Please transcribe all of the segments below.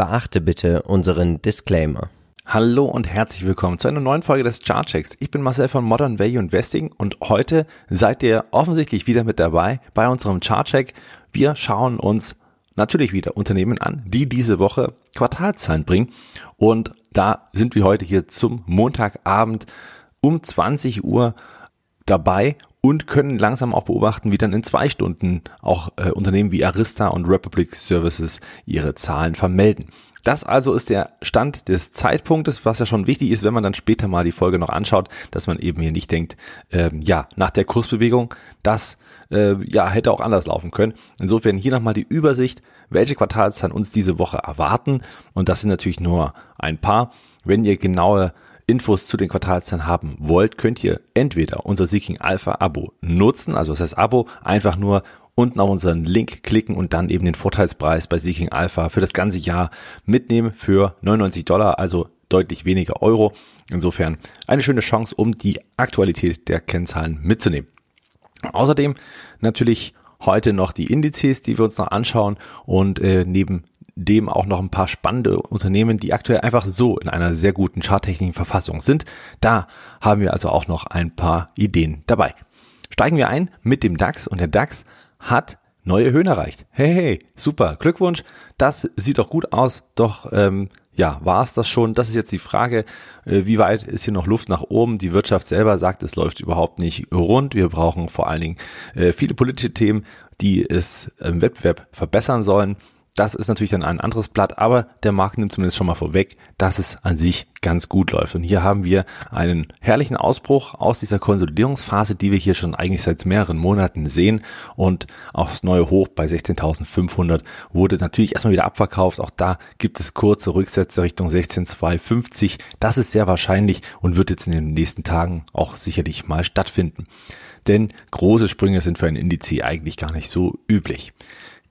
Beachte bitte unseren Disclaimer. Hallo und herzlich willkommen zu einer neuen Folge des Chartchecks. Ich bin Marcel von Modern Value Investing und heute seid ihr offensichtlich wieder mit dabei bei unserem Chartcheck. Wir schauen uns natürlich wieder Unternehmen an, die diese Woche Quartalzahlen bringen. Und da sind wir heute hier zum Montagabend um 20 Uhr dabei und können langsam auch beobachten, wie dann in zwei Stunden auch äh, Unternehmen wie Arista und Republic Services ihre Zahlen vermelden. Das also ist der Stand des Zeitpunktes, was ja schon wichtig ist, wenn man dann später mal die Folge noch anschaut, dass man eben hier nicht denkt, ähm, ja, nach der Kursbewegung, das äh, ja hätte auch anders laufen können. Insofern hier nochmal die Übersicht, welche Quartalszahlen uns diese Woche erwarten. Und das sind natürlich nur ein paar. Wenn ihr genaue Infos zu den Quartalszahlen haben wollt, könnt ihr entweder unser Seeking Alpha Abo nutzen, also das heißt Abo, einfach nur unten auf unseren Link klicken und dann eben den Vorteilspreis bei Seeking Alpha für das ganze Jahr mitnehmen für 99 Dollar, also deutlich weniger Euro. Insofern eine schöne Chance, um die Aktualität der Kennzahlen mitzunehmen. Außerdem natürlich heute noch die Indizes, die wir uns noch anschauen und äh, neben dem auch noch ein paar spannende Unternehmen, die aktuell einfach so in einer sehr guten charttechnischen Verfassung sind. Da haben wir also auch noch ein paar Ideen dabei. Steigen wir ein mit dem DAX und der DAX hat neue Höhen erreicht. Hey, hey, super, Glückwunsch. Das sieht doch gut aus. Doch ähm, ja, war es das schon? Das ist jetzt die Frage, äh, wie weit ist hier noch Luft nach oben? Die Wirtschaft selber sagt, es läuft überhaupt nicht rund. Wir brauchen vor allen Dingen äh, viele politische Themen, die es im Wettbewerb verbessern sollen. Das ist natürlich dann ein anderes Blatt, aber der Markt nimmt zumindest schon mal vorweg, dass es an sich ganz gut läuft. Und hier haben wir einen herrlichen Ausbruch aus dieser Konsolidierungsphase, die wir hier schon eigentlich seit mehreren Monaten sehen. Und das neue Hoch bei 16.500 wurde natürlich erstmal wieder abverkauft. Auch da gibt es kurze Rücksätze Richtung 16.250. Das ist sehr wahrscheinlich und wird jetzt in den nächsten Tagen auch sicherlich mal stattfinden. Denn große Sprünge sind für ein Indiz eigentlich gar nicht so üblich.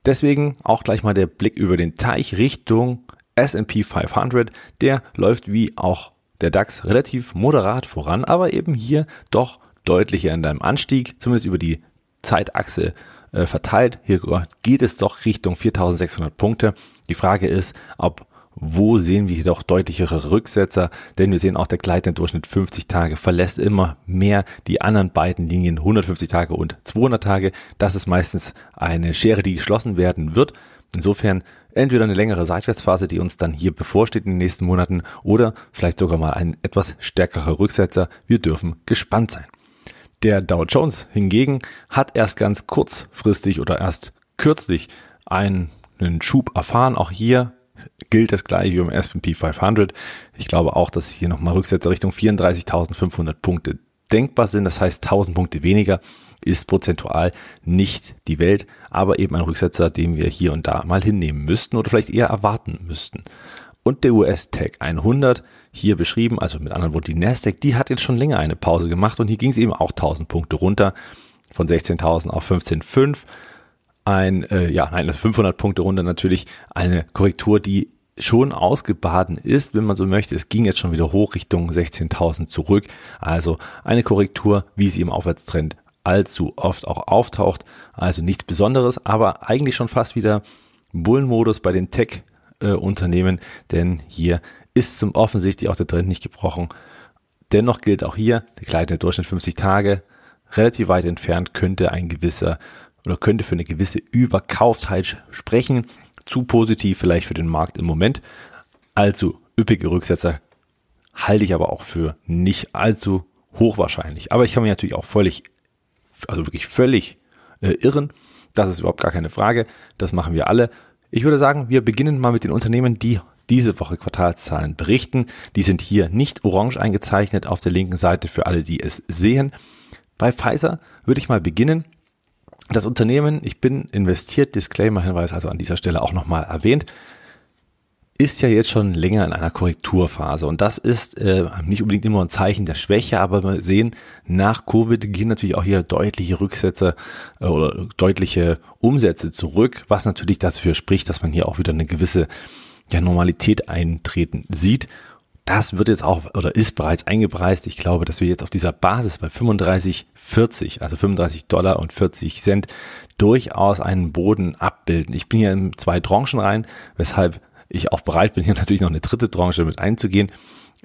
Deswegen auch gleich mal der Blick über den Teich Richtung S&P 500. Der läuft wie auch der DAX relativ moderat voran, aber eben hier doch deutlicher in deinem Anstieg, zumindest über die Zeitachse äh, verteilt. Hier geht es doch Richtung 4600 Punkte. Die Frage ist, ob wo sehen wir jedoch deutlichere Rücksetzer? Denn wir sehen auch der gleitende Durchschnitt 50 Tage verlässt immer mehr die anderen beiden Linien 150 Tage und 200 Tage. Das ist meistens eine Schere, die geschlossen werden wird. Insofern entweder eine längere Seitwärtsphase, die uns dann hier bevorsteht in den nächsten Monaten oder vielleicht sogar mal ein etwas stärkerer Rücksetzer. Wir dürfen gespannt sein. Der Dow Jones hingegen hat erst ganz kurzfristig oder erst kürzlich einen Schub erfahren. Auch hier gilt das gleiche wie beim S&P 500. Ich glaube auch, dass hier nochmal Rücksätze Richtung 34.500 Punkte denkbar sind. Das heißt, 1000 Punkte weniger ist prozentual nicht die Welt, aber eben ein Rücksetzer, den wir hier und da mal hinnehmen müssten oder vielleicht eher erwarten müssten. Und der US-Tech 100, hier beschrieben, also mit anderen Worten die Nasdaq, die hat jetzt schon länger eine Pause gemacht und hier ging es eben auch 1000 Punkte runter von 16.000 auf 15.5 ein, äh, ja, nein, das 500 Punkte runter natürlich eine Korrektur, die schon ausgebaden ist, wenn man so möchte. Es ging jetzt schon wieder hoch Richtung 16.000 zurück. Also eine Korrektur, wie sie im Aufwärtstrend allzu oft auch auftaucht. Also nichts Besonderes, aber eigentlich schon fast wieder Bullenmodus bei den Tech-Unternehmen, denn hier ist zum offensichtlich auch der Trend nicht gebrochen. Dennoch gilt auch hier der gleitende Durchschnitt 50 Tage. Relativ weit entfernt könnte ein gewisser oder könnte für eine gewisse Überkauftheit sprechen. Zu positiv vielleicht für den Markt im Moment. Allzu üppige Rücksetzer halte ich aber auch für nicht allzu hochwahrscheinlich. Aber ich kann mich natürlich auch völlig, also wirklich völlig äh, irren. Das ist überhaupt gar keine Frage. Das machen wir alle. Ich würde sagen, wir beginnen mal mit den Unternehmen, die diese Woche Quartalszahlen berichten. Die sind hier nicht orange eingezeichnet auf der linken Seite für alle, die es sehen. Bei Pfizer würde ich mal beginnen. Das Unternehmen, ich bin investiert, Disclaimer-Hinweis also an dieser Stelle auch nochmal erwähnt, ist ja jetzt schon länger in einer Korrekturphase. Und das ist äh, nicht unbedingt immer ein Zeichen der Schwäche, aber wir sehen, nach Covid gehen natürlich auch hier deutliche Rücksätze äh, oder deutliche Umsätze zurück, was natürlich dafür spricht, dass man hier auch wieder eine gewisse ja, Normalität eintreten sieht das wird jetzt auch oder ist bereits eingepreist. Ich glaube, dass wir jetzt auf dieser Basis bei 35,40, also 35 Dollar und 40 Cent, durchaus einen Boden abbilden. Ich bin hier in zwei Tranchen rein, weshalb ich auch bereit bin, hier natürlich noch eine dritte Tranche mit einzugehen.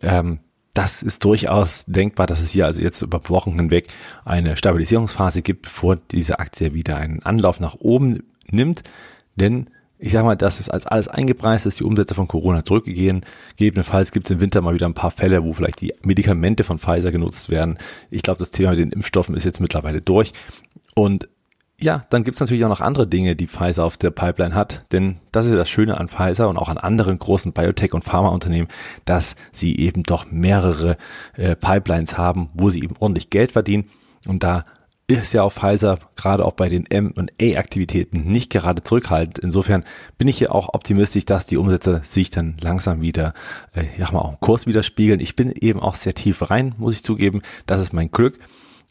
Ähm, das ist durchaus denkbar, dass es hier also jetzt über Wochen hinweg eine Stabilisierungsphase gibt, bevor diese Aktie wieder einen Anlauf nach oben nimmt. Denn ich sage mal, das ist als alles eingepreist ist, die Umsätze von Corona zurückgegeben. Gegebenenfalls gibt es im Winter mal wieder ein paar Fälle, wo vielleicht die Medikamente von Pfizer genutzt werden. Ich glaube, das Thema mit den Impfstoffen ist jetzt mittlerweile durch. Und ja, dann gibt's natürlich auch noch andere Dinge, die Pfizer auf der Pipeline hat. Denn das ist ja das Schöne an Pfizer und auch an anderen großen Biotech- und Pharmaunternehmen, dass sie eben doch mehrere äh, Pipelines haben, wo sie eben ordentlich Geld verdienen. Und da ist ja auch Pfizer gerade auch bei den M&A-Aktivitäten nicht gerade zurückhaltend. Insofern bin ich hier auch optimistisch, dass die Umsätze sich dann langsam wieder, äh, ja mal auch im Kurs widerspiegeln. Ich bin eben auch sehr tief rein, muss ich zugeben. Das ist mein Glück.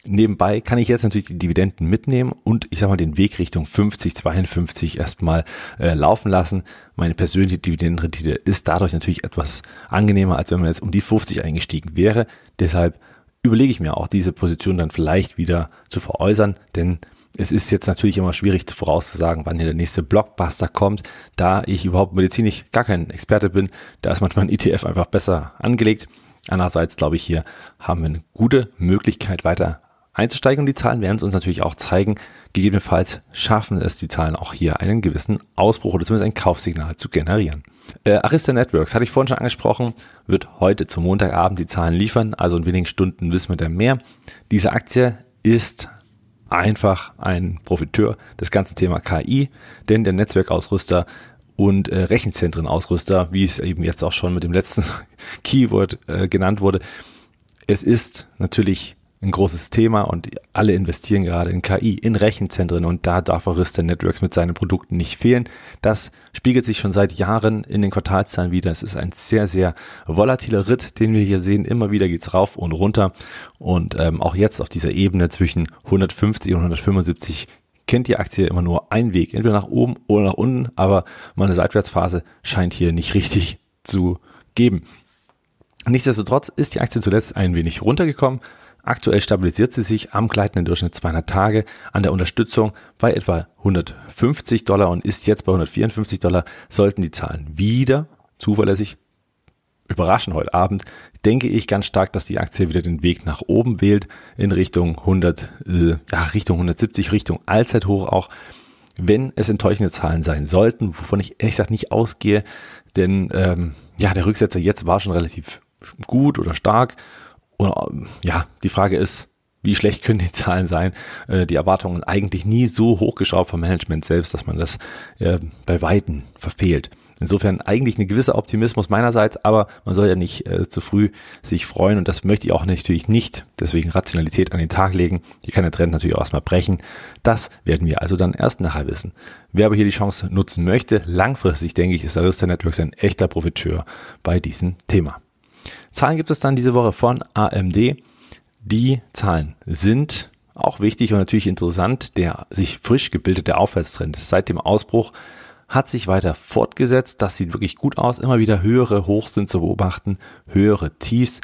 Nebenbei kann ich jetzt natürlich die Dividenden mitnehmen und ich sag mal den Weg Richtung 50, 52 erstmal äh, laufen lassen. Meine persönliche Dividendenrendite ist dadurch natürlich etwas angenehmer, als wenn man jetzt um die 50 eingestiegen wäre. Deshalb überlege ich mir auch diese Position dann vielleicht wieder zu veräußern, denn es ist jetzt natürlich immer schwierig vorauszusagen, wann hier der nächste Blockbuster kommt, da ich überhaupt medizinisch gar kein Experte bin. Da ist manchmal ein ETF einfach besser angelegt. Andererseits glaube ich, hier haben wir eine gute Möglichkeit weiter einzusteigen und die Zahlen werden es uns natürlich auch zeigen. Gegebenenfalls schaffen es die Zahlen auch hier einen gewissen Ausbruch oder zumindest ein Kaufsignal zu generieren. Äh, Arista Networks, hatte ich vorhin schon angesprochen, wird heute zum Montagabend die Zahlen liefern, also in wenigen Stunden wissen wir dann mehr. Diese Aktie ist einfach ein Profiteur des ganzen Thema KI, denn der Netzwerkausrüster und äh, Rechenzentrenausrüster, wie es eben jetzt auch schon mit dem letzten Keyword äh, genannt wurde, es ist natürlich ein großes Thema und alle investieren gerade in KI, in Rechenzentren und da darf Arista Networks mit seinen Produkten nicht fehlen. Das spiegelt sich schon seit Jahren in den Quartalszahlen wieder. Es ist ein sehr, sehr volatiler Ritt, den wir hier sehen. Immer wieder geht's rauf und runter und ähm, auch jetzt auf dieser Ebene zwischen 150 und 175 kennt die Aktie immer nur einen Weg, entweder nach oben oder nach unten, aber meine Seitwärtsphase scheint hier nicht richtig zu geben. Nichtsdestotrotz ist die Aktie zuletzt ein wenig runtergekommen, Aktuell stabilisiert sie sich am gleitenden Durchschnitt 200 Tage an der Unterstützung bei etwa 150 Dollar und ist jetzt bei 154 Dollar. Sollten die Zahlen wieder zuverlässig überraschen heute Abend, denke ich ganz stark, dass die Aktie wieder den Weg nach oben wählt in Richtung 100, äh, ja, Richtung 170, Richtung Allzeithoch auch. Wenn es enttäuschende Zahlen sein sollten, wovon ich ehrlich gesagt nicht ausgehe, denn ähm, ja, der Rücksetzer jetzt war schon relativ gut oder stark und ja, die Frage ist, wie schlecht können die Zahlen sein? Äh, die Erwartungen eigentlich nie so hochgeschraubt vom Management selbst, dass man das äh, bei Weitem verfehlt. Insofern eigentlich ein gewisser Optimismus meinerseits, aber man soll ja nicht äh, zu früh sich freuen und das möchte ich auch natürlich nicht. Deswegen Rationalität an den Tag legen. Hier kann der Trend natürlich auch erstmal brechen. Das werden wir also dann erst nachher wissen. Wer aber hier die Chance nutzen möchte, langfristig denke ich, ist Arista Networks ein echter Profiteur bei diesem Thema. Zahlen gibt es dann diese Woche von AMD. Die Zahlen sind auch wichtig und natürlich interessant. Der sich frisch gebildete Aufwärtstrend seit dem Ausbruch hat sich weiter fortgesetzt. Das sieht wirklich gut aus. Immer wieder höhere Hochs sind zu beobachten, höhere Tiefs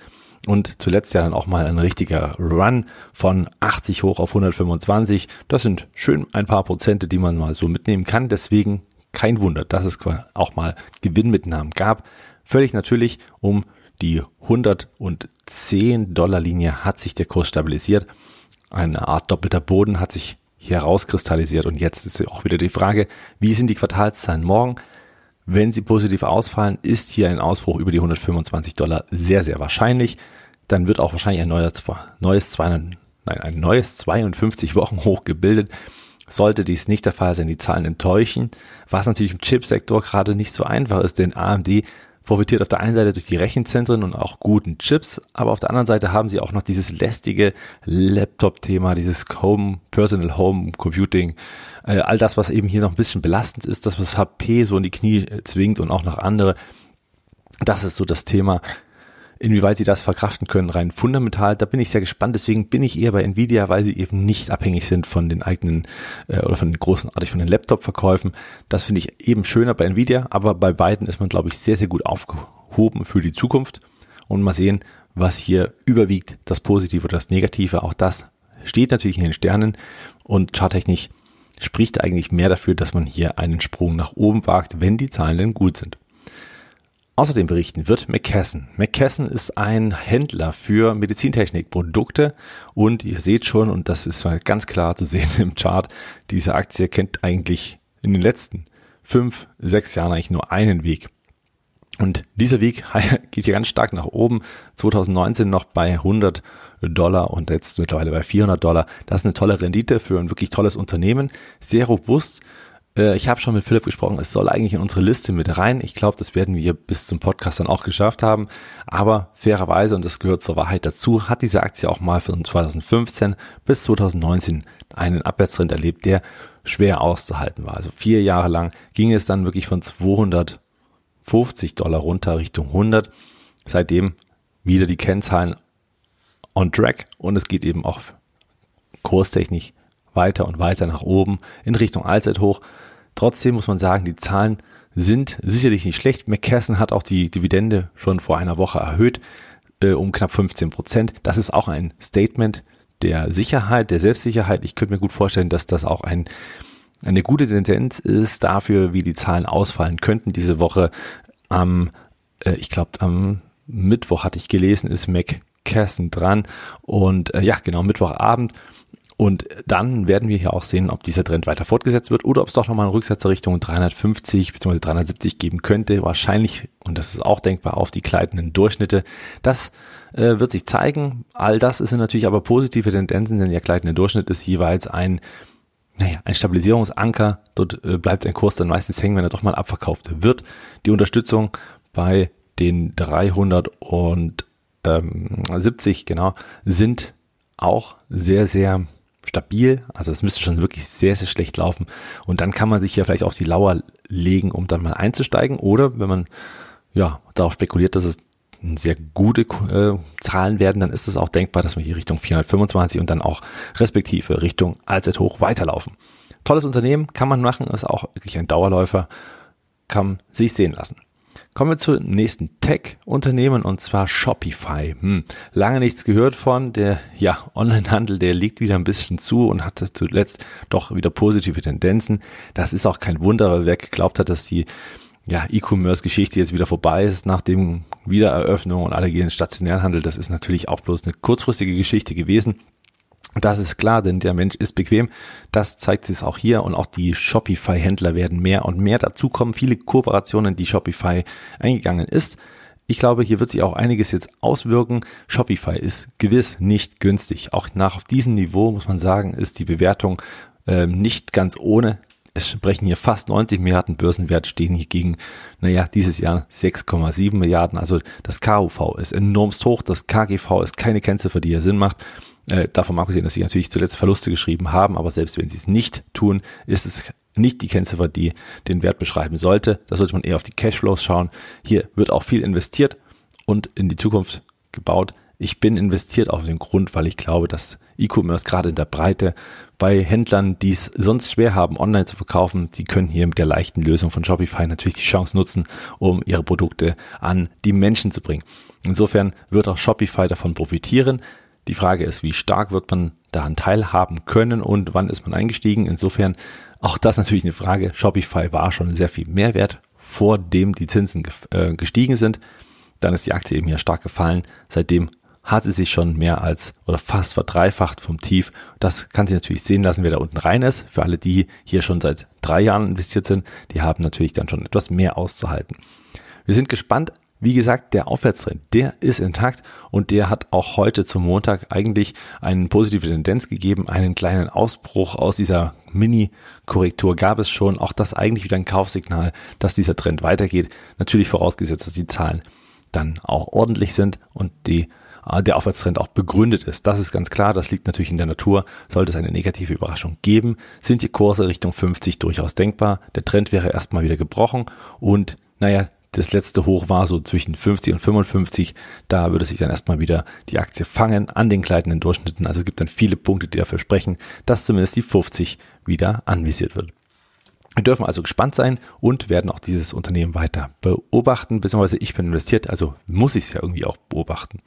und zuletzt ja dann auch mal ein richtiger Run von 80 hoch auf 125. Das sind schön ein paar Prozente, die man mal so mitnehmen kann. Deswegen kein Wunder, dass es auch mal Gewinnmitnahmen gab. Völlig natürlich, um die 110 Dollar Linie hat sich der Kurs stabilisiert. Eine Art doppelter Boden hat sich hier herauskristallisiert und jetzt ist auch wieder die Frage, wie sind die Quartalszahlen morgen? Wenn sie positiv ausfallen, ist hier ein Ausbruch über die 125 Dollar sehr, sehr wahrscheinlich. Dann wird auch wahrscheinlich ein neues, neues 200, nein, ein neues 52 Wochen hoch gebildet. Sollte dies nicht der Fall sein, die Zahlen enttäuschen, was natürlich im Chipsektor gerade nicht so einfach ist, denn AMD profitiert auf der einen Seite durch die Rechenzentren und auch guten Chips, aber auf der anderen Seite haben sie auch noch dieses lästige Laptop-Thema, dieses Home, Personal Home Computing, äh, all das, was eben hier noch ein bisschen belastend ist, das, was HP so in die Knie zwingt und auch noch andere. Das ist so das Thema. Inwieweit sie das verkraften können, rein fundamental, da bin ich sehr gespannt. Deswegen bin ich eher bei Nvidia, weil sie eben nicht abhängig sind von den eigenen äh, oder von den großenartig von den Laptop-Verkäufen. Das finde ich eben schöner bei Nvidia, aber bei beiden ist man, glaube ich, sehr, sehr gut aufgehoben für die Zukunft. Und mal sehen, was hier überwiegt, das Positive oder das Negative. Auch das steht natürlich in den Sternen und charttechnisch spricht eigentlich mehr dafür, dass man hier einen Sprung nach oben wagt, wenn die Zahlen denn gut sind. Außerdem berichten wird McKesson. McKesson ist ein Händler für Medizintechnikprodukte und ihr seht schon, und das ist mal ganz klar zu sehen im Chart, diese Aktie kennt eigentlich in den letzten fünf, sechs Jahren eigentlich nur einen Weg. Und dieser Weg geht hier ganz stark nach oben. 2019 noch bei 100 Dollar und jetzt mittlerweile bei 400 Dollar. Das ist eine tolle Rendite für ein wirklich tolles Unternehmen. Sehr robust äh, ich habe schon mit Philipp gesprochen, es soll eigentlich in unsere Liste mit rein. Ich glaube, das werden wir bis zum Podcast dann auch geschafft haben. Aber fairerweise, und das gehört zur Wahrheit dazu, hat diese Aktie auch mal von 2015 bis 2019 einen Abwärtstrend erlebt, der schwer auszuhalten war. Also vier Jahre lang ging es dann wirklich von 250 Dollar runter Richtung 100. Seitdem wieder die Kennzahlen on track und es geht eben auch kurstechnisch weiter und weiter nach oben in Richtung Allzeithoch. Trotzdem muss man sagen, die Zahlen sind sicherlich nicht schlecht. McKesson hat auch die Dividende schon vor einer Woche erhöht äh, um knapp 15 Prozent. Das ist auch ein Statement der Sicherheit, der Selbstsicherheit. Ich könnte mir gut vorstellen, dass das auch ein, eine gute Tendenz ist dafür, wie die Zahlen ausfallen könnten diese Woche. Am, äh, ich glaube, am Mittwoch hatte ich gelesen, ist McKesson dran. Und äh, ja, genau, Mittwochabend. Und dann werden wir hier auch sehen, ob dieser Trend weiter fortgesetzt wird oder ob es doch nochmal eine Rücksetzer Richtung 350 bzw. 370 geben könnte. Wahrscheinlich, und das ist auch denkbar, auf die gleitenden Durchschnitte. Das äh, wird sich zeigen. All das sind natürlich aber positive Tendenzen, denn der gleitende Durchschnitt ist jeweils ein naja, ein Stabilisierungsanker. Dort äh, bleibt ein Kurs dann meistens hängen, wenn er doch mal abverkauft wird. Die Unterstützung bei den 370, genau, sind auch sehr, sehr stabil. Also es müsste schon wirklich sehr, sehr schlecht laufen. Und dann kann man sich ja vielleicht auf die Lauer legen, um dann mal einzusteigen. Oder wenn man ja darauf spekuliert, dass es sehr gute äh, Zahlen werden, dann ist es auch denkbar, dass wir hier Richtung 425 und dann auch respektive Richtung Allzeithoch weiterlaufen. Tolles Unternehmen, kann man machen, ist auch wirklich ein Dauerläufer, kann sich sehen lassen. Kommen wir zum nächsten Tech-Unternehmen und zwar Shopify. Hm, lange nichts gehört von. Der ja, Onlinehandel, der liegt wieder ein bisschen zu und hatte zuletzt doch wieder positive Tendenzen. Das ist auch kein Wunder, weil wer geglaubt hat, dass die ja, E-Commerce-Geschichte jetzt wieder vorbei ist nach dem Wiedereröffnung und alle gehen stationären Handel. Das ist natürlich auch bloß eine kurzfristige Geschichte gewesen. Das ist klar, denn der Mensch ist bequem. Das zeigt sich auch hier und auch die Shopify-Händler werden mehr und mehr dazukommen. Viele Kooperationen, die Shopify eingegangen ist. Ich glaube, hier wird sich auch einiges jetzt auswirken. Shopify ist gewiss nicht günstig. Auch nach auf diesem Niveau muss man sagen, ist die Bewertung äh, nicht ganz ohne. Es sprechen hier fast 90 Milliarden Börsenwert, stehen hier gegen, naja, dieses Jahr 6,7 Milliarden. Also das KUV ist enormst hoch, das KGV ist keine Kennziffer, die hier Sinn macht. Äh, davon abgesehen, dass sie natürlich zuletzt Verluste geschrieben haben, aber selbst wenn sie es nicht tun, ist es nicht die Kennziffer, die den Wert beschreiben sollte. Da sollte man eher auf die Cashflows schauen. Hier wird auch viel investiert und in die Zukunft gebaut. Ich bin investiert auf den Grund, weil ich glaube, dass E-Commerce gerade in der Breite bei Händlern, die es sonst schwer haben, online zu verkaufen, die können hier mit der leichten Lösung von Shopify natürlich die Chance nutzen, um ihre Produkte an die Menschen zu bringen. Insofern wird auch Shopify davon profitieren. Die Frage ist, wie stark wird man daran teilhaben können und wann ist man eingestiegen? Insofern auch das natürlich eine Frage. Shopify war schon sehr viel Mehrwert, vor dem die Zinsen äh, gestiegen sind. Dann ist die Aktie eben hier stark gefallen. Seitdem hat sie sich schon mehr als oder fast verdreifacht vom Tief. Das kann sich natürlich sehen lassen, wer da unten rein ist. Für alle, die hier schon seit drei Jahren investiert sind, die haben natürlich dann schon etwas mehr auszuhalten. Wir sind gespannt, wie gesagt, der Aufwärtstrend, der ist intakt und der hat auch heute zum Montag eigentlich eine positive Tendenz gegeben. Einen kleinen Ausbruch aus dieser Mini-Korrektur gab es schon. Auch das eigentlich wieder ein Kaufsignal, dass dieser Trend weitergeht. Natürlich vorausgesetzt, dass die Zahlen dann auch ordentlich sind und die äh, der Aufwärtstrend auch begründet ist. Das ist ganz klar, das liegt natürlich in der Natur. Sollte es eine negative Überraschung geben, sind die Kurse Richtung 50 durchaus denkbar. Der Trend wäre erstmal wieder gebrochen und naja, das letzte Hoch war so zwischen 50 und 55. Da würde sich dann erstmal wieder die Aktie fangen an den gleitenden Durchschnitten. Also es gibt dann viele Punkte, die dafür sprechen, dass zumindest die 50 wieder anvisiert wird. Wir dürfen also gespannt sein und werden auch dieses Unternehmen weiter beobachten, beziehungsweise ich bin investiert, also muss ich es ja irgendwie auch beobachten.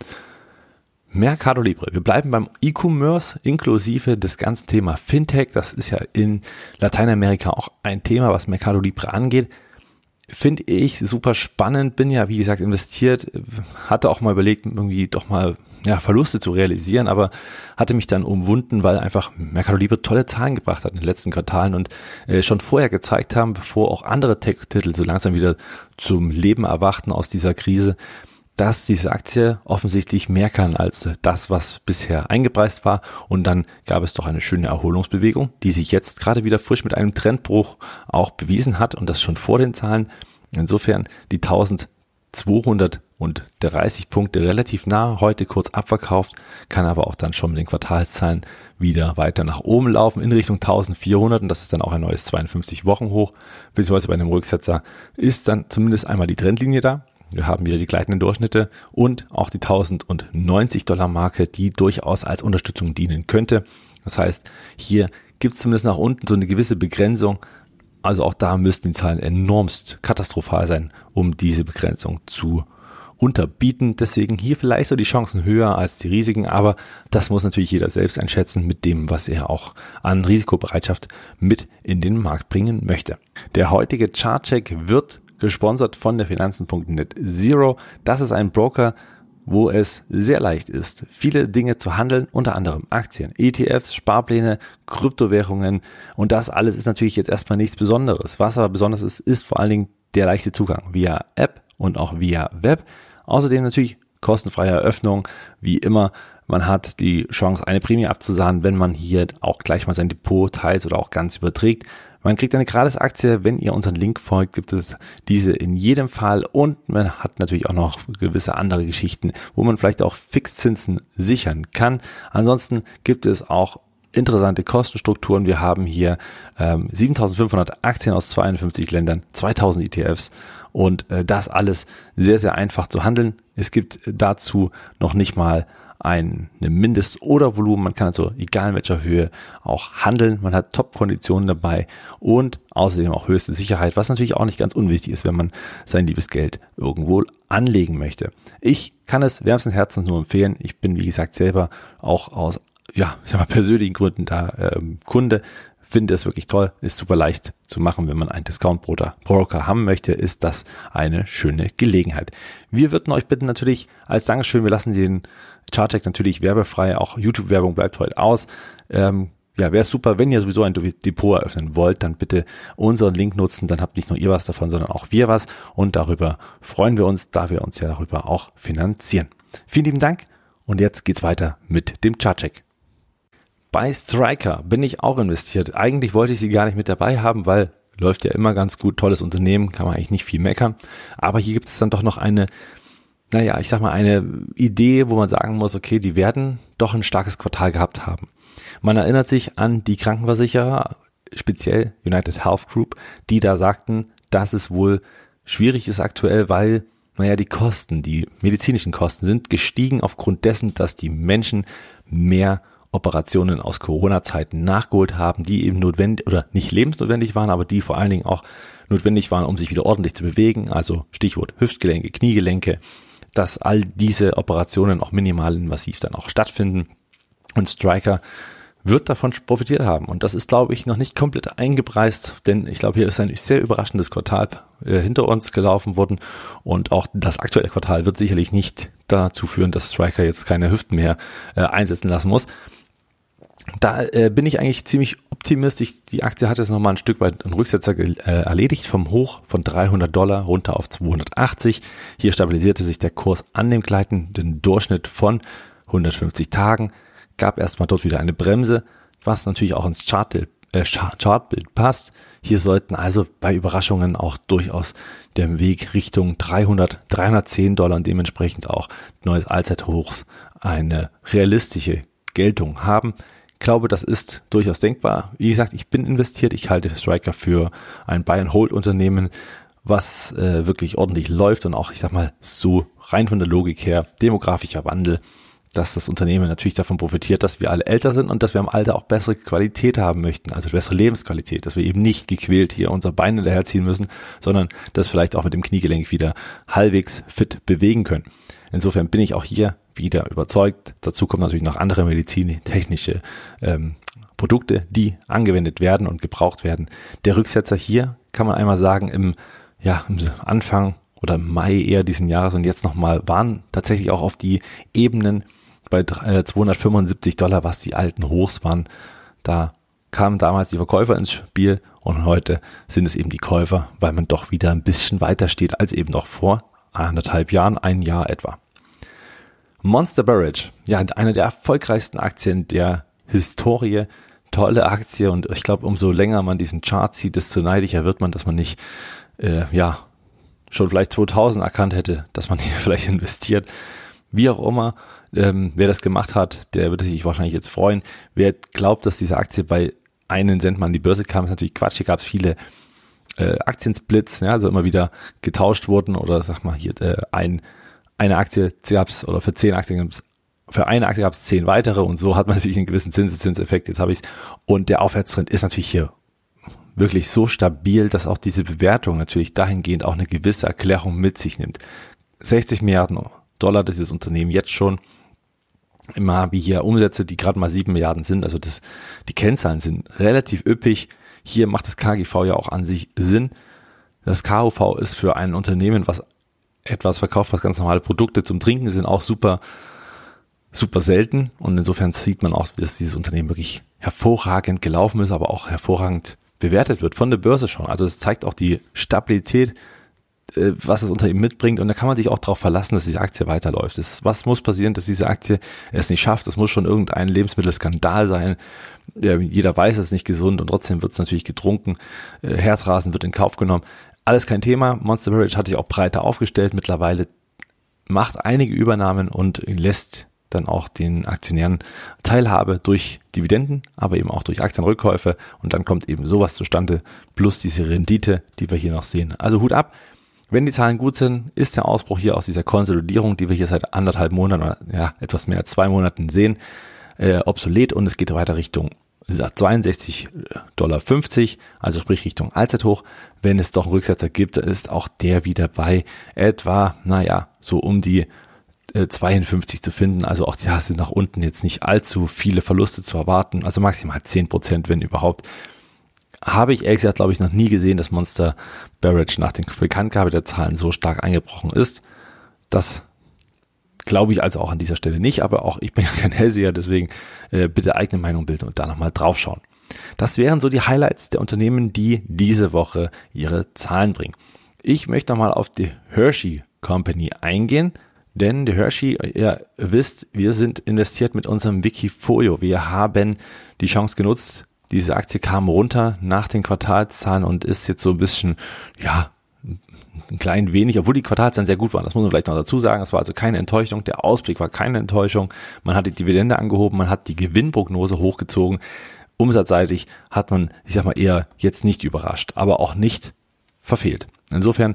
Mercado Libre. Wir bleiben beim E-Commerce inklusive des ganzen Thema Fintech. Das ist ja in Lateinamerika auch ein Thema, was Mercado Libre angeht finde ich super spannend. Bin ja, wie gesagt, investiert, hatte auch mal überlegt, irgendwie doch mal ja, Verluste zu realisieren, aber hatte mich dann umwunden, weil einfach Mercado Libre tolle Zahlen gebracht hat in den letzten Quartalen und äh, schon vorher gezeigt haben, bevor auch andere Tech-Titel so langsam wieder zum Leben erwachten aus dieser Krise, dass diese Aktie offensichtlich mehr kann als das, was bisher eingepreist war. Und dann gab es doch eine schöne Erholungsbewegung, die sich jetzt gerade wieder frisch mit einem Trendbruch auch bewiesen hat und das schon vor den Zahlen. Insofern die 1230 Punkte relativ nah, heute kurz abverkauft, kann aber auch dann schon mit den Quartalszahlen wieder weiter nach oben laufen in Richtung 1400 und das ist dann auch ein neues 52 Wochen hoch, beziehungsweise bei einem Rücksetzer ist dann zumindest einmal die Trendlinie da wir haben wieder die gleitenden Durchschnitte und auch die 1090 Dollar Marke, die durchaus als Unterstützung dienen könnte. Das heißt, hier gibt es zumindest nach unten so eine gewisse Begrenzung. Also auch da müssten die Zahlen enormst katastrophal sein, um diese Begrenzung zu unterbieten. Deswegen hier vielleicht so die Chancen höher als die Risiken, aber das muss natürlich jeder selbst einschätzen mit dem, was er auch an Risikobereitschaft mit in den Markt bringen möchte. Der heutige Chartcheck wird gesponsert von der Finanzen.net Zero. Das ist ein Broker, wo es sehr leicht ist, viele Dinge zu handeln, unter anderem Aktien, ETFs, Sparpläne, Kryptowährungen und das alles ist natürlich jetzt erstmal nichts Besonderes. Was aber besonders ist, ist vor allen Dingen der leichte Zugang via App und auch via Web. Außerdem natürlich kostenfreie Eröffnung, wie immer. Man hat die Chance, eine Prämie abzusahnen, wenn man hier auch gleich mal sein Depot teilt oder auch ganz überträgt. Man kriegt eine Gratis-Aktie, wenn ihr unseren Link folgt, gibt es diese in jedem Fall und man hat natürlich auch noch gewisse andere Geschichten, wo man vielleicht auch Fixzinsen sichern kann. Ansonsten gibt es auch interessante Kostenstrukturen. Wir haben hier ähm, 7500 Aktien aus 52 Ländern, 2000 ETFs und äh, das alles sehr, sehr einfach zu handeln. Es gibt dazu noch nicht mal ein Mindest- oder Volumen. Man kann also egal in welcher Höhe auch handeln. Man hat Top-Konditionen dabei und außerdem auch höchste Sicherheit, was natürlich auch nicht ganz unwichtig ist, wenn man sein liebes Geld irgendwo anlegen möchte. Ich kann es wärmstens Herzens nur empfehlen. Ich bin, wie gesagt, selber auch aus ja, ich sag mal, persönlichen Gründen da ähm, Kunde finde es wirklich toll, ist super leicht zu machen, wenn man einen Discount-Broker haben möchte, ist das eine schöne Gelegenheit. Wir würden euch bitten natürlich als Dankeschön, wir lassen den Chartcheck natürlich werbefrei, auch YouTube-Werbung bleibt heute aus. Ähm, ja, wäre super, wenn ihr sowieso ein Depot eröffnen wollt, dann bitte unseren Link nutzen, dann habt nicht nur ihr was davon, sondern auch wir was und darüber freuen wir uns, da wir uns ja darüber auch finanzieren. Vielen lieben Dank und jetzt geht's weiter mit dem Chartcheck. Bei Striker bin ich auch investiert. Eigentlich wollte ich sie gar nicht mit dabei haben, weil läuft ja immer ganz gut, tolles Unternehmen, kann man eigentlich nicht viel meckern. Aber hier gibt es dann doch noch eine, naja, ich sag mal, eine Idee, wo man sagen muss, okay, die werden doch ein starkes Quartal gehabt haben. Man erinnert sich an die Krankenversicherer, speziell United Health Group, die da sagten, dass es wohl schwierig ist aktuell, weil naja, die Kosten, die medizinischen Kosten sind gestiegen aufgrund dessen, dass die Menschen mehr Operationen aus Corona-Zeiten nachgeholt haben, die eben notwendig oder nicht lebensnotwendig waren, aber die vor allen Dingen auch notwendig waren, um sich wieder ordentlich zu bewegen. Also Stichwort Hüftgelenke, Kniegelenke, dass all diese Operationen auch minimal invasiv dann auch stattfinden. Und Striker wird davon profitiert haben. Und das ist, glaube ich, noch nicht komplett eingepreist, denn ich glaube, hier ist ein sehr überraschendes Quartal äh, hinter uns gelaufen worden. Und auch das aktuelle Quartal wird sicherlich nicht dazu führen, dass Striker jetzt keine Hüften mehr äh, einsetzen lassen muss da äh, bin ich eigentlich ziemlich optimistisch. Die Aktie hat jetzt nochmal ein Stück weit einen Rücksetzer äh, erledigt, vom Hoch von 300 Dollar runter auf 280. Hier stabilisierte sich der Kurs an dem gleitenden Durchschnitt von 150 Tagen, gab erstmal dort wieder eine Bremse, was natürlich auch ins Chartbild, äh, Chartbild passt. Hier sollten also bei Überraschungen auch durchaus der Weg Richtung 300, 310 Dollar und dementsprechend auch neues Allzeithochs eine realistische Geltung haben glaube, das ist durchaus denkbar. Wie gesagt, ich bin investiert. Ich halte Striker für ein Buy-and-Hold-Unternehmen, was äh, wirklich ordentlich läuft und auch, ich sag mal, so rein von der Logik her, demografischer Wandel, dass das Unternehmen natürlich davon profitiert, dass wir alle älter sind und dass wir im Alter auch bessere Qualität haben möchten, also bessere Lebensqualität, dass wir eben nicht gequält hier unser Bein hinterherziehen müssen, sondern das vielleicht auch mit dem Kniegelenk wieder halbwegs fit bewegen können. Insofern bin ich auch hier wieder überzeugt. Dazu kommen natürlich noch andere medizintechnische ähm, Produkte, die angewendet werden und gebraucht werden. Der Rücksetzer hier kann man einmal sagen im ja, im Anfang oder Mai eher diesen Jahres und jetzt nochmal waren tatsächlich auch auf die Ebenen bei 275 äh, Dollar, was die alten Hochs waren. Da kamen damals die Verkäufer ins Spiel und heute sind es eben die Käufer, weil man doch wieder ein bisschen weiter steht als eben noch vor anderthalb Jahren, ein Jahr etwa. Monster Barrage, ja, eine der erfolgreichsten Aktien der Historie. Tolle Aktie und ich glaube, umso länger man diesen Chart sieht, desto neidiger wird man, dass man nicht, äh, ja, schon vielleicht 2000 erkannt hätte, dass man hier vielleicht investiert. Wie auch immer, ähm, wer das gemacht hat, der würde sich wahrscheinlich jetzt freuen. Wer glaubt, dass diese Aktie bei einen Cent mal an die Börse kam, ist natürlich Quatsch. Hier gab es viele äh, Aktiensplits, ja, also immer wieder getauscht wurden oder sag mal hier äh, ein, eine Aktie gab es oder für zehn Aktien gab es für eine Aktie gab es zehn weitere und so hat man natürlich einen gewissen Zinseszinseffekt, jetzt habe ich es. Und der Aufwärtstrend ist natürlich hier wirklich so stabil, dass auch diese Bewertung natürlich dahingehend auch eine gewisse Erklärung mit sich nimmt. 60 Milliarden Dollar, das ist das Unternehmen jetzt schon. Immer wie hier Umsätze, die gerade mal 7 Milliarden sind. Also das, die Kennzahlen sind relativ üppig. Hier macht das KGV ja auch an sich Sinn. Das KUV ist für ein Unternehmen, was etwas verkauft, was ganz normale Produkte zum Trinken sind, auch super, super selten. Und insofern sieht man auch, dass dieses Unternehmen wirklich hervorragend gelaufen ist, aber auch hervorragend bewertet wird von der Börse schon. Also es zeigt auch die Stabilität, äh, was das Unternehmen mitbringt. Und da kann man sich auch darauf verlassen, dass diese Aktie weiterläuft. Das, was muss passieren, dass diese Aktie es nicht schafft? Es muss schon irgendein Lebensmittelskandal sein. jeder weiß, es ist nicht gesund und trotzdem wird es natürlich getrunken. Äh, Herzrasen wird in Kauf genommen. Alles kein Thema. Monster Marriage hat sich auch breiter aufgestellt. Mittlerweile macht einige Übernahmen und lässt dann auch den Aktionären Teilhabe durch Dividenden, aber eben auch durch Aktienrückkäufe und dann kommt eben sowas zustande, plus diese Rendite, die wir hier noch sehen. Also Hut ab. Wenn die Zahlen gut sind, ist der Ausbruch hier aus dieser Konsolidierung, die wir hier seit anderthalb Monaten, ja, etwas mehr als zwei Monaten sehen, äh, obsolet und es geht weiter Richtung 62,50 Dollar, also sprich Richtung Allzeithoch. Wenn es doch einen Rücksetzer gibt, ist auch der wieder bei etwa, naja, so um die 52 äh, zu finden. Also auch ja, sind nach unten jetzt nicht allzu viele Verluste zu erwarten. Also maximal 10 Prozent, wenn überhaupt. Habe ich ehrlich gesagt, glaube ich, noch nie gesehen, dass Monster Barrage nach den Bekanntgabe der Zahlen so stark eingebrochen ist. Das glaube ich also auch an dieser Stelle nicht, aber auch ich bin ja kein Hellseher, deswegen äh, bitte eigene Meinung bilden und da nochmal draufschauen. Das wären so die Highlights der Unternehmen, die diese Woche ihre Zahlen bringen. Ich möchte nochmal auf die Hershey Company eingehen. Denn der Hershey, ihr wisst, wir sind investiert mit unserem Wikifolio. Wir haben die Chance genutzt. Diese Aktie kam runter nach den Quartalszahlen und ist jetzt so ein bisschen, ja, ein klein wenig, obwohl die Quartalzahlen sehr gut waren. Das muss man vielleicht noch dazu sagen. Es war also keine Enttäuschung. Der Ausblick war keine Enttäuschung. Man hat die Dividende angehoben, man hat die Gewinnprognose hochgezogen. Umsatzseitig hat man, ich sag mal, eher jetzt nicht überrascht, aber auch nicht verfehlt. Insofern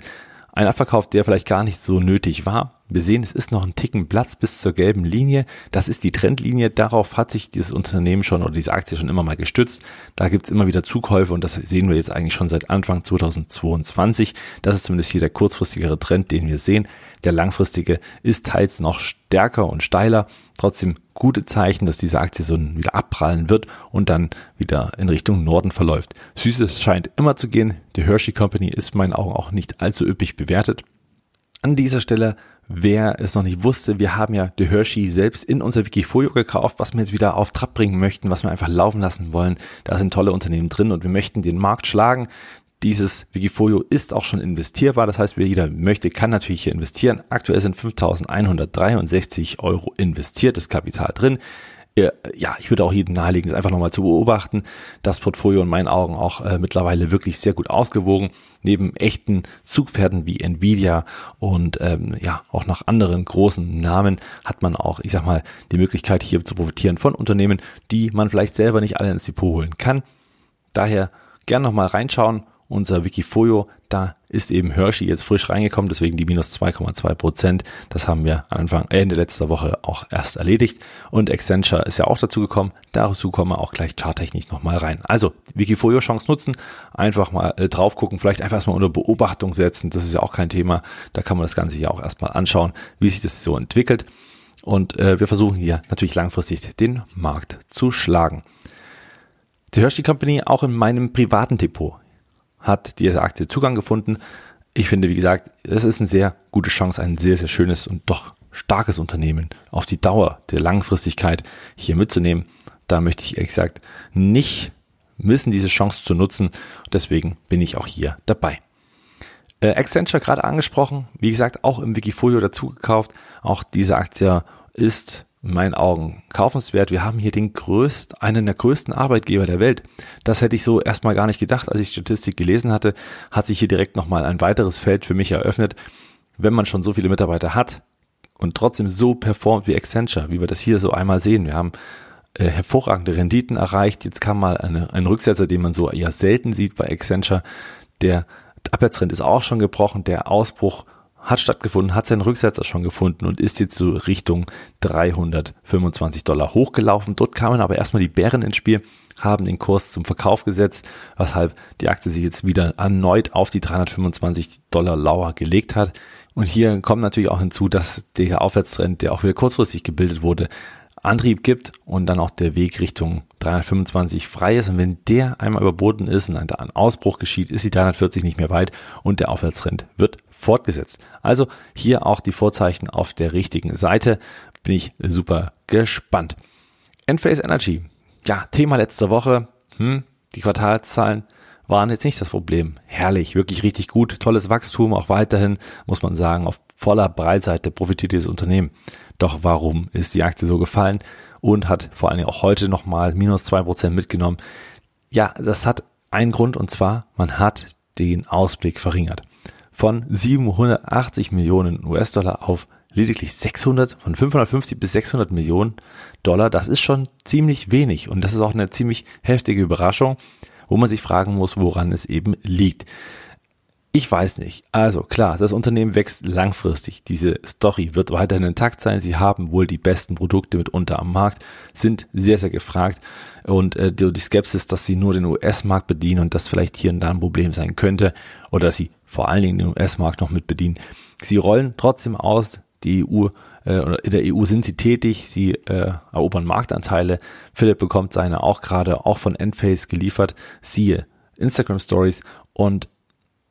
ein Abverkauf, der vielleicht gar nicht so nötig war. Wir sehen, es ist noch ein Ticken Platz bis zur gelben Linie. Das ist die Trendlinie. Darauf hat sich dieses Unternehmen schon oder diese Aktie schon immer mal gestützt. Da gibt's immer wieder Zukäufe und das sehen wir jetzt eigentlich schon seit Anfang 2022. Das ist zumindest hier der kurzfristigere Trend, den wir sehen. Der langfristige ist teils noch stärker und steiler. Trotzdem gute Zeichen, dass diese Aktie so wieder abprallen wird und dann wieder in Richtung Norden verläuft. Süßes scheint immer zu gehen. Die Hershey Company ist in meinen Augen auch nicht allzu üppig bewertet. An dieser Stelle Wer es noch nicht wusste, wir haben ja The Hershey selbst in unser Wikifolio gekauft, was wir jetzt wieder auf Trab bringen möchten, was wir einfach laufen lassen wollen. Da sind tolle Unternehmen drin und wir möchten den Markt schlagen. Dieses Wikifolio ist auch schon investierbar, das heißt, wer jeder möchte, kann natürlich hier investieren. Aktuell sind 5.163 Euro investiertes Kapital drin ja, ich würde auch jedem nahelegen, es einfach nochmal zu beobachten. Das Portfolio in meinen Augen auch äh, mittlerweile wirklich sehr gut ausgewogen. Neben echten Zugpferden wie Nvidia und ähm, ja, auch nach anderen großen Namen hat man auch, ich sag mal, die Möglichkeit hier zu profitieren von Unternehmen, die man vielleicht selber nicht alle ins Depot holen kann. Daher gern nochmal reinschauen unser Wikifolio, da ist eben Hershey jetzt frisch reingekommen, deswegen die minus 2,2 Prozent. Das haben wir Anfang, äh, Ende letzter Woche auch erst erledigt. Und Accenture ist ja auch dazu gekommen. Dazu kommen wir auch gleich charttechnisch nochmal rein. Also, Wikifolio Chance nutzen, einfach mal äh, drauf gucken, vielleicht einfach erstmal unter Beobachtung setzen. Das ist ja auch kein Thema. Da kann man das Ganze ja auch erstmal anschauen, wie sich das so entwickelt. Und äh, wir versuchen hier natürlich langfristig den Markt zu schlagen. Die Hershey Company auch in meinem privaten Depot hat diese Aktie Zugang gefunden. ich finde, wie gesagt, es ist eine sehr gute Chance, ein sehr, sehr schönes und doch starkes Unternehmen auf die Dauer der Langfristigkeit hier mitzunehmen. Da möchte ich ehrlich gesagt nicht missen, diese Chance zu nutzen. Deswegen bin ich auch hier dabei. Äh, Accenture gerade angesprochen, wie gesagt, auch im Wikifolio dazu gekauft. Auch diese Aktie ist in meinen Augen kaufenswert. Wir haben hier den größten, einen der größten Arbeitgeber der Welt. Das hätte ich so erstmal gar nicht gedacht, als ich Statistik gelesen hatte, hat sich hier direkt nochmal ein weiteres Feld für mich eröffnet. Wenn man schon so viele Mitarbeiter hat und trotzdem so performt wie Accenture, wie wir das hier so einmal sehen. Wir haben äh, hervorragende Renditen erreicht. Jetzt kam mal eine, ein Rücksetzer, den man so eher selten sieht bei Accenture. Der Abwärtstrend ist auch schon gebrochen. Der Ausbruch hat stattgefunden, hat seinen Rücksetzer schon gefunden und ist jetzt so Richtung 325 Dollar hochgelaufen. Dort kamen aber erstmal die Bären ins Spiel, haben den Kurs zum Verkauf gesetzt, weshalb die Aktie sich jetzt wieder erneut auf die 325 Dollar Lauer gelegt hat. Und hier kommt natürlich auch hinzu, dass der Aufwärtstrend, der auch wieder kurzfristig gebildet wurde, Antrieb gibt und dann auch der Weg Richtung 325 frei ist. Und wenn der einmal überboten ist und ein Ausbruch geschieht, ist die 340 nicht mehr weit und der Aufwärtstrend wird fortgesetzt. Also hier auch die Vorzeichen auf der richtigen Seite. Bin ich super gespannt. Enphase Energy. Ja, Thema letzte Woche. Hm, die Quartalszahlen waren jetzt nicht das Problem. Herrlich, wirklich richtig gut. Tolles Wachstum, auch weiterhin, muss man sagen, auf voller Breitseite profitiert dieses Unternehmen. Doch warum ist die Aktie so gefallen und hat vor allem auch heute nochmal minus zwei Prozent mitgenommen? Ja, das hat einen Grund und zwar, man hat den Ausblick verringert. Von 780 Millionen US-Dollar auf lediglich 600, von 550 bis 600 Millionen Dollar. Das ist schon ziemlich wenig und das ist auch eine ziemlich heftige Überraschung, wo man sich fragen muss, woran es eben liegt. Ich weiß nicht. Also klar, das Unternehmen wächst langfristig. Diese Story wird weiterhin intakt sein. Sie haben wohl die besten Produkte mitunter am Markt, sind sehr, sehr gefragt. Und äh, die Skepsis, dass sie nur den US-Markt bedienen und das vielleicht hier und da ein Problem sein könnte oder dass sie vor allen Dingen den US-Markt noch mit bedienen. Sie rollen trotzdem aus. Die EU äh, in der EU sind sie tätig, sie äh, erobern Marktanteile. Philipp bekommt seine auch gerade auch von Enphase geliefert. Siehe Instagram Stories und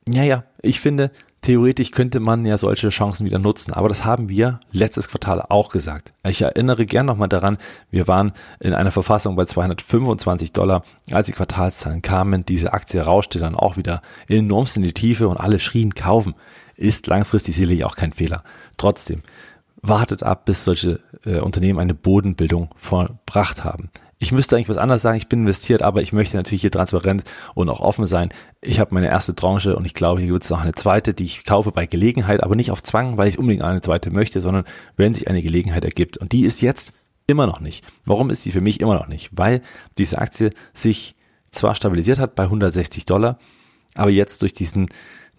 ja, ja, ich finde, theoretisch könnte man ja solche Chancen wieder nutzen. Aber das haben wir letztes Quartal auch gesagt. Ich erinnere gern nochmal daran, wir waren in einer Verfassung bei 225 Dollar. Als die Quartalszahlen kamen, diese Aktie rauschte dann auch wieder enormst in die Tiefe und alle schrien kaufen. Ist langfristig sicherlich auch kein Fehler. Trotzdem, wartet ab, bis solche äh, Unternehmen eine Bodenbildung vollbracht haben. Ich müsste eigentlich was anderes sagen, ich bin investiert, aber ich möchte natürlich hier transparent und auch offen sein. Ich habe meine erste Tranche und ich glaube, hier gibt es noch eine zweite, die ich kaufe bei Gelegenheit, aber nicht auf Zwang, weil ich unbedingt eine zweite möchte, sondern wenn sich eine Gelegenheit ergibt. Und die ist jetzt immer noch nicht. Warum ist sie für mich immer noch nicht? Weil diese Aktie sich zwar stabilisiert hat bei 160 Dollar, aber jetzt durch diesen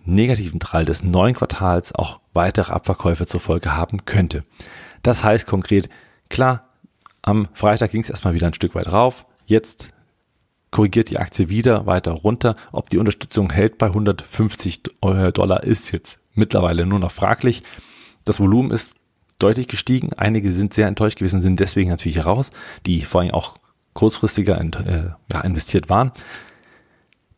negativen Trall des neuen Quartals auch weitere Abverkäufe zur Folge haben könnte. Das heißt konkret, klar, am Freitag ging es erstmal wieder ein Stück weit rauf. Jetzt korrigiert die Aktie wieder weiter runter. Ob die Unterstützung hält bei 150 Dollar ist jetzt mittlerweile nur noch fraglich. Das Volumen ist deutlich gestiegen. Einige sind sehr enttäuscht gewesen, sind deswegen natürlich raus, die vor allem auch kurzfristiger äh, investiert waren.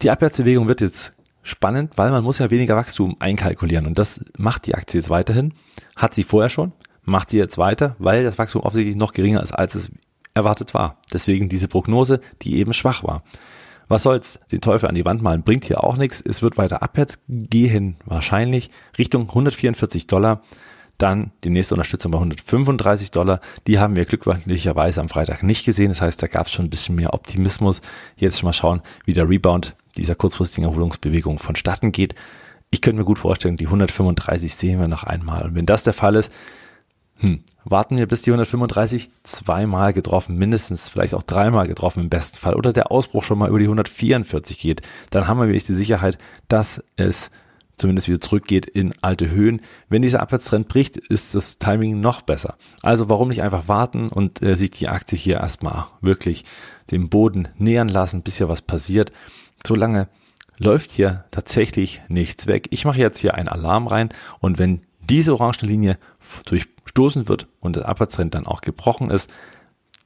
Die Abwärtsbewegung wird jetzt spannend, weil man muss ja weniger Wachstum einkalkulieren und das macht die Aktie jetzt weiterhin. Hat sie vorher schon, macht sie jetzt weiter, weil das Wachstum offensichtlich noch geringer ist, als es erwartet war. Deswegen diese Prognose, die eben schwach war. Was soll's, den Teufel an die Wand malen, bringt hier auch nichts. Es wird weiter abwärts gehen, wahrscheinlich Richtung 144 Dollar. Dann die nächste Unterstützung bei 135 Dollar. Die haben wir glücklicherweise am Freitag nicht gesehen. Das heißt, da gab es schon ein bisschen mehr Optimismus. Jetzt mal schauen, wie der Rebound dieser kurzfristigen Erholungsbewegung vonstatten geht. Ich könnte mir gut vorstellen, die 135 sehen wir noch einmal. Und wenn das der Fall ist, hm, warten wir bis die 135 zweimal getroffen, mindestens vielleicht auch dreimal getroffen im besten Fall oder der Ausbruch schon mal über die 144 geht, dann haben wir wirklich die Sicherheit, dass es zumindest wieder zurückgeht in alte Höhen. Wenn dieser Abwärtstrend bricht, ist das Timing noch besser. Also warum nicht einfach warten und äh, sich die Aktie hier erstmal wirklich dem Boden nähern lassen, bis hier was passiert. Solange läuft hier tatsächlich nichts weg. Ich mache jetzt hier einen Alarm rein und wenn diese orange Linie durchstoßen wird und der Abwärtstrend dann auch gebrochen ist,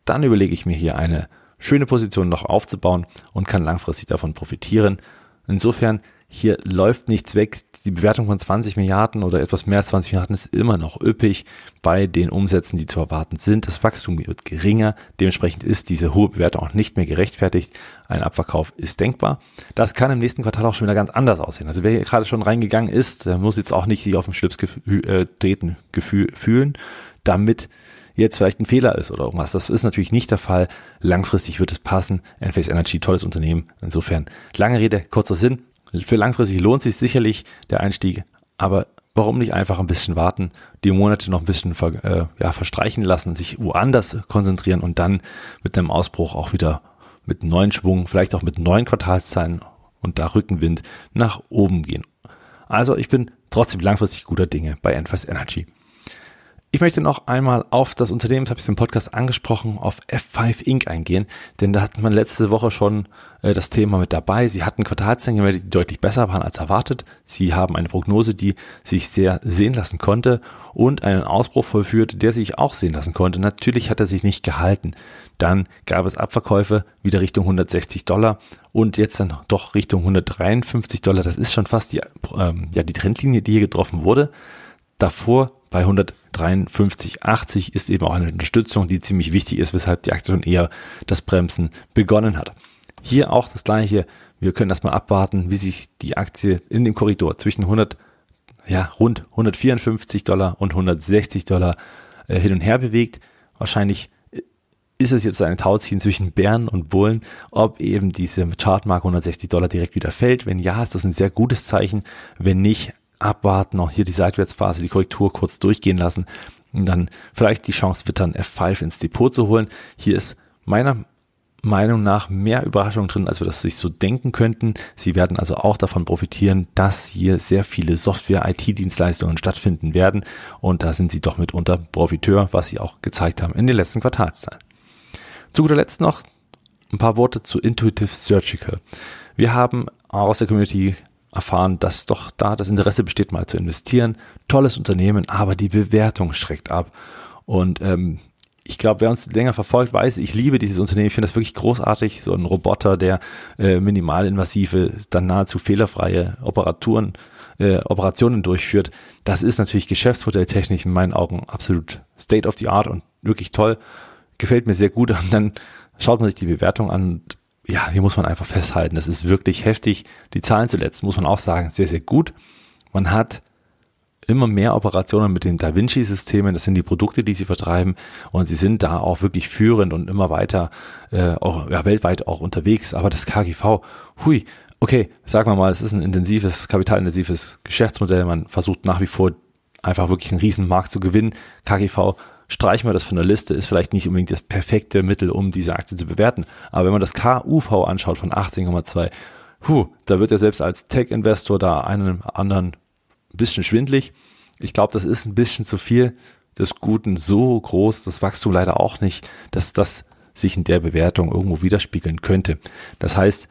dann überlege ich mir hier eine schöne Position noch aufzubauen und kann langfristig davon profitieren. Insofern, Hier läuft nichts weg. Die Bewertung von 20 Milliarden oder etwas mehr als 20 Milliarden ist immer noch üppig bei den Umsätzen, die zu erwarten sind. Das Wachstum wird geringer. Dementsprechend ist diese hohe Bewertung auch nicht mehr gerechtfertigt. Ein Abverkauf ist denkbar. Das kann im nächsten Quartal auch schon wieder ganz anders aussehen. Also wer hier gerade schon reingegangen ist, der muss jetzt auch nicht sich auf dem Schlips äh, treten Gefühl, fühlen, damit jetzt vielleicht ein Fehler ist oder irgendwas. Das ist natürlich nicht der Fall. Langfristig wird es passen. Enphase Energy, tolles Unternehmen. Insofern, lange Rede, kurzer Sinn. Für langfristig lohnt sich sicherlich der Einstieg, aber warum nicht einfach ein bisschen warten, die Monate noch ein bisschen ver, äh, ja, verstreichen lassen, sich woanders konzentrieren und dann mit einem Ausbruch auch wieder mit neuen Schwung, vielleicht auch mit neuen Quartalszahlen und da Rückenwind nach oben gehen. Also ich bin trotzdem langfristig guter Dinge bei Enphase Energy. Ich möchte noch einmal auf das Unternehmen, das habe ich im Podcast angesprochen, auf F5 Inc. eingehen, denn da hat man letzte Woche schon äh, das Thema mit dabei. Sie hatten Quartalszahlen gemeldet, die deutlich besser waren als erwartet. Sie haben eine Prognose, die sich sehr sehen lassen konnte und einen Ausbruch vollführt, der sich auch sehen lassen konnte. Natürlich hat er sich nicht gehalten. Dann gab es Abverkäufe wieder Richtung 160 Dollar und jetzt dann doch Richtung 153 Dollar. Das ist schon fast die, ähm, ja, die Trendlinie, die hier getroffen wurde. Davor bei 153,80 ist eben auch eine Unterstützung, die ziemlich wichtig ist, weshalb die Aktie schon eher das Bremsen begonnen hat. Hier auch das gleiche. Wir können erstmal abwarten, wie sich die Aktie in dem Korridor zwischen 100, ja, rund 154 Dollar und 160 Dollar äh, hin und her bewegt. Wahrscheinlich ist es jetzt ein Tauziehen zwischen Bären und Bullen, ob eben diese Chartmarke 160 Dollar direkt wieder fällt. Wenn ja, ist das ein sehr gutes Zeichen. Wenn nicht, abwarten, auch hier die Seitwärtsphase, die Korrektur kurz durchgehen lassen und dann vielleicht die Chance wittern, F5 ins Depot zu holen. Hier ist meiner Meinung nach mehr Überraschung drin, als wir das sich so denken könnten. Sie werden also auch davon profitieren, dass hier sehr viele Software-IT-Dienstleistungen stattfinden werden und da sind sie doch mitunter Profiteur, was sie auch gezeigt haben in den letzten Quartalszahlen. Zu guter Letzt noch ein paar Worte zu Intuitive Surgical. Wir haben aus der Community erfahren, dass doch da das Interesse besteht, mal zu investieren. Tolles Unternehmen, aber die Bewertung schreckt ab. Und ähm, ich glaube, wer uns länger verfolgt, weiß, ich liebe dieses Unternehmen. Ich finde das wirklich großartig. So ein Roboter, der äh, minimalinvasive, dann nahezu fehlerfreie Operaturen, äh, Operationen durchführt. Das ist natürlich geschäftsmodelltechnisch in meinen Augen absolut State of the Art und wirklich toll. Gefällt mir sehr gut. Und dann schaut man sich die Bewertung an und ja, hier muss man einfach festhalten, das ist wirklich heftig. Die Zahlen zuletzt, muss man auch sagen, sehr, sehr gut. Man hat immer mehr Operationen mit den Da Vinci-Systemen, das sind die Produkte, die sie vertreiben und sie sind da auch wirklich führend und immer weiter, äh, auch ja, weltweit auch unterwegs. Aber das KGV, hui, okay, sagen wir mal, es ist ein intensives, kapitalintensives Geschäftsmodell. Man versucht nach wie vor einfach wirklich einen riesen Markt zu gewinnen. KGV streichen wir das von der Liste, ist vielleicht nicht unbedingt das perfekte Mittel, um diese Aktie zu bewerten. Aber wenn man das KUV anschaut von 18,2, huh, da wird ja selbst als Tech-Investor da einen anderen ein bisschen schwindlig. Ich glaube, das ist ein bisschen zu viel des Guten, so groß, das Wachstum leider auch nicht, dass das sich in der Bewertung irgendwo widerspiegeln könnte. Das heißt,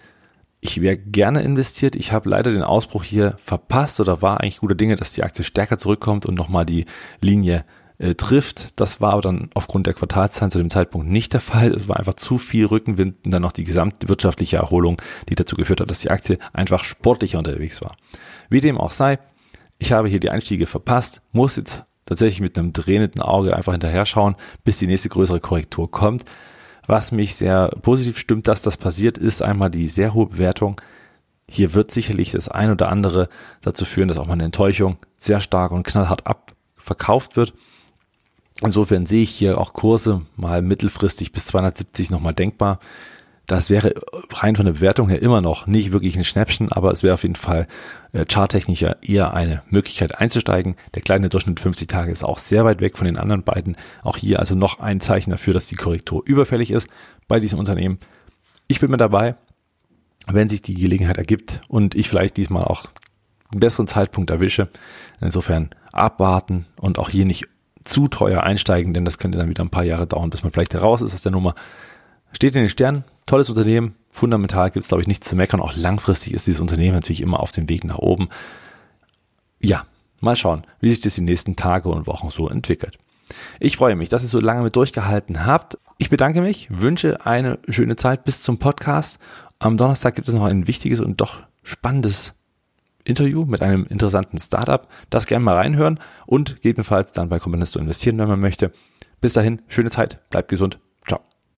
ich wäre gerne investiert. Ich habe leider den Ausbruch hier verpasst oder war eigentlich guter Dinge, dass die Aktie stärker zurückkommt und nochmal die Linie äh, trifft. Das war aber dann aufgrund der Quartalzahlen zu dem Zeitpunkt nicht der Fall. Es war einfach zu viel Rückenwind und dann noch die gesamte wirtschaftliche Erholung, die dazu geführt hat, dass die Aktie einfach sportlicher unterwegs war. Wie dem auch sei, ich habe hier die Einstiege verpasst, muss jetzt tatsächlich mit einem drehenden Auge einfach hinterher schauen, bis die nächste größere Korrektur kommt. Was mich sehr positiv stimmt, dass das passiert, ist einmal die sehr hohe Bewertung. Hier wird sicherlich das ein oder andere dazu führen, dass auch mal eine Enttäuschung sehr stark und knallhart abverkauft wird. Insofern sehe ich hier auch Kurse mal mittelfristig bis 270 nochmal denkbar. Das wäre rein von der Bewertung her immer noch nicht wirklich ein Schnäppchen, aber es wäre auf jeden Fall äh, charttechnisch eher eine Möglichkeit einzusteigen. Der kleine Durchschnitt 50 Tage ist auch sehr weit weg von den anderen beiden. Auch hier also noch ein Zeichen dafür, dass die Korrektur überfällig ist bei diesem Unternehmen. Ich bin mit dabei, wenn sich die Gelegenheit ergibt und ich vielleicht diesmal auch einen besseren Zeitpunkt erwische. Insofern abwarten und auch hier nicht zu teuer einsteigen, denn das könnte dann wieder ein paar Jahre dauern, bis man vielleicht heraus ist aus der Nummer. Steht in den Sternen, tolles Unternehmen, fundamental gibt es, glaube ich, nichts zu meckern. Auch langfristig ist dieses Unternehmen natürlich immer auf dem Weg nach oben. Ja, mal schauen, wie sich das die nächsten Tage und Wochen so entwickelt. Ich freue mich, dass ihr so lange mit durchgehalten habt. Ich bedanke mich, wünsche eine schöne Zeit bis zum Podcast. Am Donnerstag gibt es noch ein wichtiges und doch spannendes Interview mit einem interessanten Startup. Das gerne mal reinhören und gegebenenfalls dann bei Components investieren, wenn man möchte. Bis dahin, schöne Zeit, bleibt gesund. Ciao.